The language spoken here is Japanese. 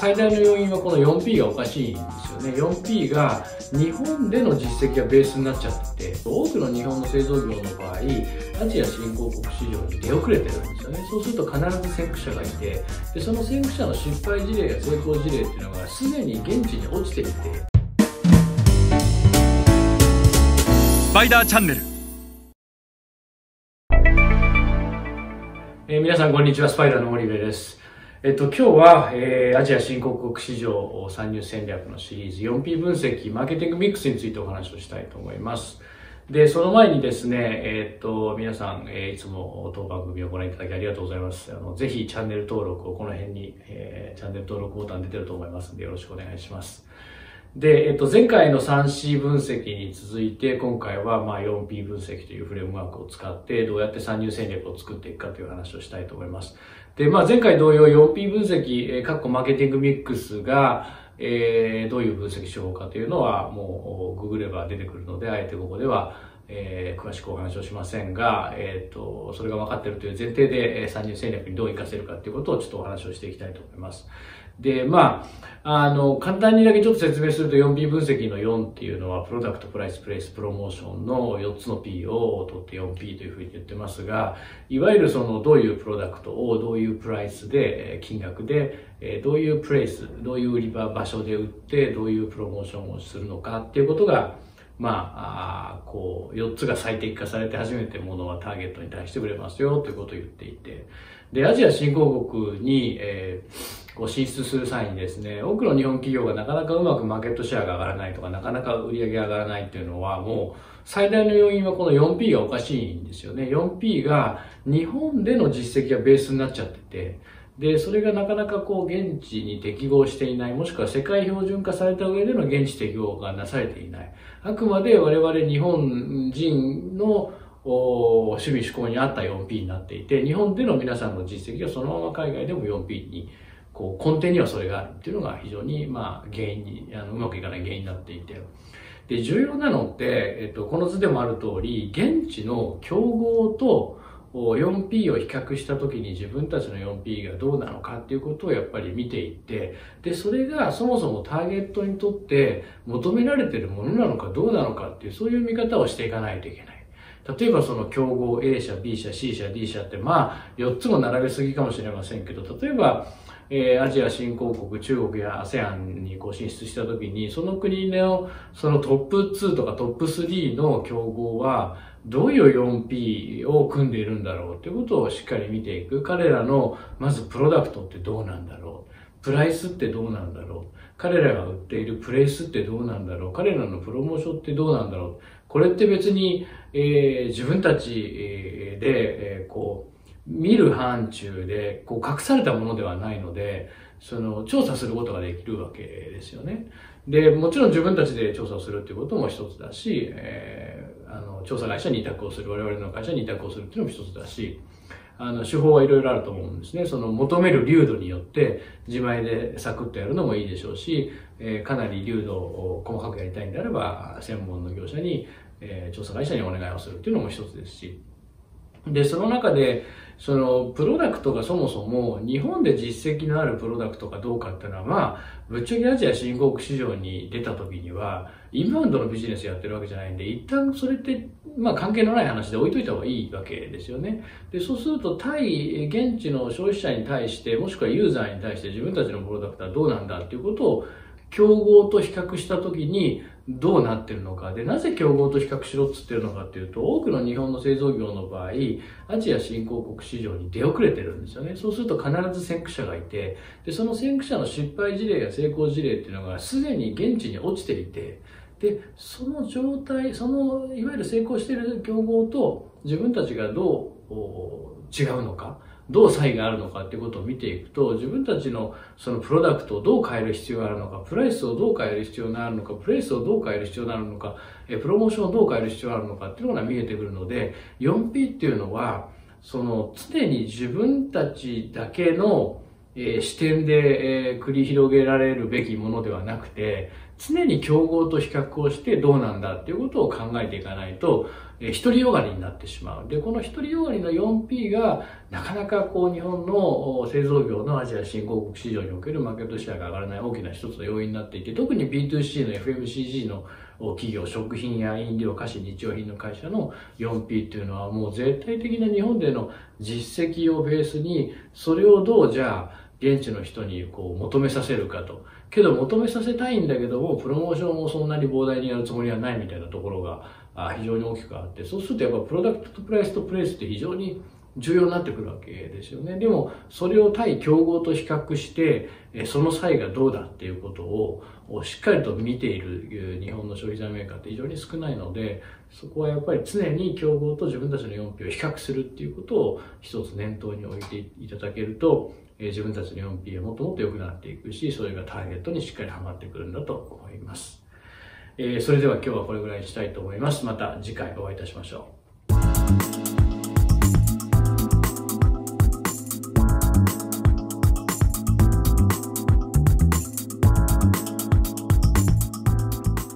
最大の要因はこの 4P がおかしいんですよね。4P が日本での実績がベースになっちゃってて多くの日本の製造業の場合アジア新興国市場に出遅れてるんですよね。そうすると必ず先駆者がいてでその先駆者の失敗事例や成功事例っていうのがすでに現地に落ちていて。スパイダーチャンネル。えー皆さんこんにちは。スパイダーの森部ですえっと、今日は、えーアジア新興国市場参入戦略のシリーズ 4P 分析マーケティングミックスについてお話をしたいと思います。で、その前にですね、えーっと、皆さん、えーいつも当番組をご覧いただきありがとうございます。あの、ぜひチャンネル登録をこの辺に、えーチャンネル登録ボタン出てると思いますのでよろしくお願いします。で、えっと、前回の 3C 分析に続いて、今回はまあ 4P 分析というフレームワークを使って、どうやって参入戦略を作っていくかという話をしたいと思います。で、まあ前回同様 4P 分析、えー、かっこマーケティングミックスが、えーどういう分析手法かというのは、もう、ググれば出てくるので、あえてここでは、えー詳しくお話をしませんが、えっ、と、それが分かっているという前提で、えー参入戦略にどう活かせるかということをちょっとお話をしていきたいと思います。で、まあ、あの、簡単にだけちょっと説明すると 4P 分析の4っていうのは、プロダクト、プライス、プレイス、プロモーションの4つの P を取って 4P というふうに言ってますが、いわゆるそのどういうプロダクトをどういうプライスで、金額で、どういうプレイス、どういう売り場、場所で売って、どういうプロモーションをするのかっていうことが、まあ、こう、4つが最適化されて初めてものはターゲットに対して売れますよということを言っていて、で、アジア新興国に、えーこう進出する際にですね、多くの日本企業がなかなかうまくマーケットシェアが上がらないとか、なかなか売り上げが上がらないっていうのは、もう最大の要因はこの 4P がおかしいんですよね。4P が日本での実績がベースになっちゃってて、で、それがなかなかこう現地に適合していない、もしくは世界標準化された上での現地適合がなされていない。あくまで我々日本人のお趣味思考に合った 4P になっていて、日本での皆さんの実績がそのまま海外でも 4P に、こう根底にはそれがあるっていうのが非常にまあ原因に、あのうまくいかない原因になっていて。で、重要なのって、えっと、この図でもある通り、現地の競合と 4P を比較した時に自分たちの 4P がどうなのかっていうことをやっぱり見ていって、で、それがそもそもターゲットにとって求められてるものなのかどうなのかっていう、そういう見方をしていかないといけない。例えばその競合 A 社、B 社、C 社、D 社ってまあ4つも並べすぎかもしれませんけど、例えば、えーアジア新興国、中国や ASEAN にこう進出した時に、その国のそのトップ2とかトップ3の競合は、どういう 4P を組んでいるんだろうということをしっかり見ていく。彼らの、まずプロダクトってどうなんだろう。プライスってどうなんだろう。彼らが売っているプレイスってどうなんだろう。彼らのプロモーションってどうなんだろう。これって別に、えー自分たちで、えーこう、見る範疇で、こう、隠されたものではないので、その、調査することができるわけですよね。で、もちろん自分たちで調査をするっていうことも一つだし、えーあの、調査会社に委託をする、我々の会社に委託をするっていうのも一つだし、あの、手法はいろいろあると思うんですね。その、求める流度によって、自前でサクッとやるのもいいでしょうし、えーかなり流度を細かくやりたいんであれば、専門の業者に、えー調査会社にお願いをするっていうのも一つですし、で、その中で、その、プロダクトがそもそも、日本で実績のあるプロダクトかどうかっていうのは、まあ、ぶっちゃけアジア新興国市場に出た時には、インバウンドのビジネスやってるわけじゃないんで、一旦それって、まあ関係のない話で置いといた方がいいわけですよね。で、そうすると、対、現地の消費者に対して、もしくはユーザーに対して自分たちのプロダクトはどうなんだっていうことを、競合と比較したときにどうなってるのか。で、なぜ競合と比較しろっつってるのかっていうと、多くの日本の製造業の場合、アジア新興国市場に出遅れてるんですよね。そうすると必ず先駆者がいて、で、その先駆者の失敗事例や成功事例っていうのがすでに現地に落ちていて、で、その状態、その、いわゆる成功している競合と自分たちがどう違うのか。どう差異があるのかっていうことを見ていくと、自分たちのそのプロダクトをどう変える必要があるのか、プライスをどう変える必要があるのか、プレイスをどう変える必要があるのか、えプロモーションをどう変える必要があるのかっていうのが見えてくるので、4P っていうのは、その常に自分たちだけの、えー視点で、えー繰り広げられるべきものではなくて、常に競合と比較をしてどうなんだっていうことを考えていかないと、え独りよがりになってしまう。で、この独りよがりの 4P が、なかなかこう日本の製造業のアジア新興国市場におけるマーケットシェアが上がらない大きな一つの要因になっていて、特に B2C の FMCG の企業、食品や飲料、菓子、日用品の会社の 4P っていうのはもう絶対的な日本での実績をベースに、それをどうじゃあ、現地の人にこう求めさせるかと。けど求めさせたいんだけども、プロモーションもそんなに膨大にやるつもりはないみたいなところが非常に大きくあって、そうするとやっぱプロダクトとプライスとプレイスって非常に重要になってくるわけですよね。でも、それを対競合と比較して、その際がどうだっていうことをしっかりと見ている日本の消費財メーカーって非常に少ないので、そこはやっぱり常に競合と自分たちの 4P を比較するっていうことを一つ念頭に置いていただけると、自分たちの 4P はもっともっと良くなっていくし、それがターゲットにしっかりはまってくるんだと思います。えそれでは今日はこれぐらいにしたいと思います。また次回お会いいたしましょう。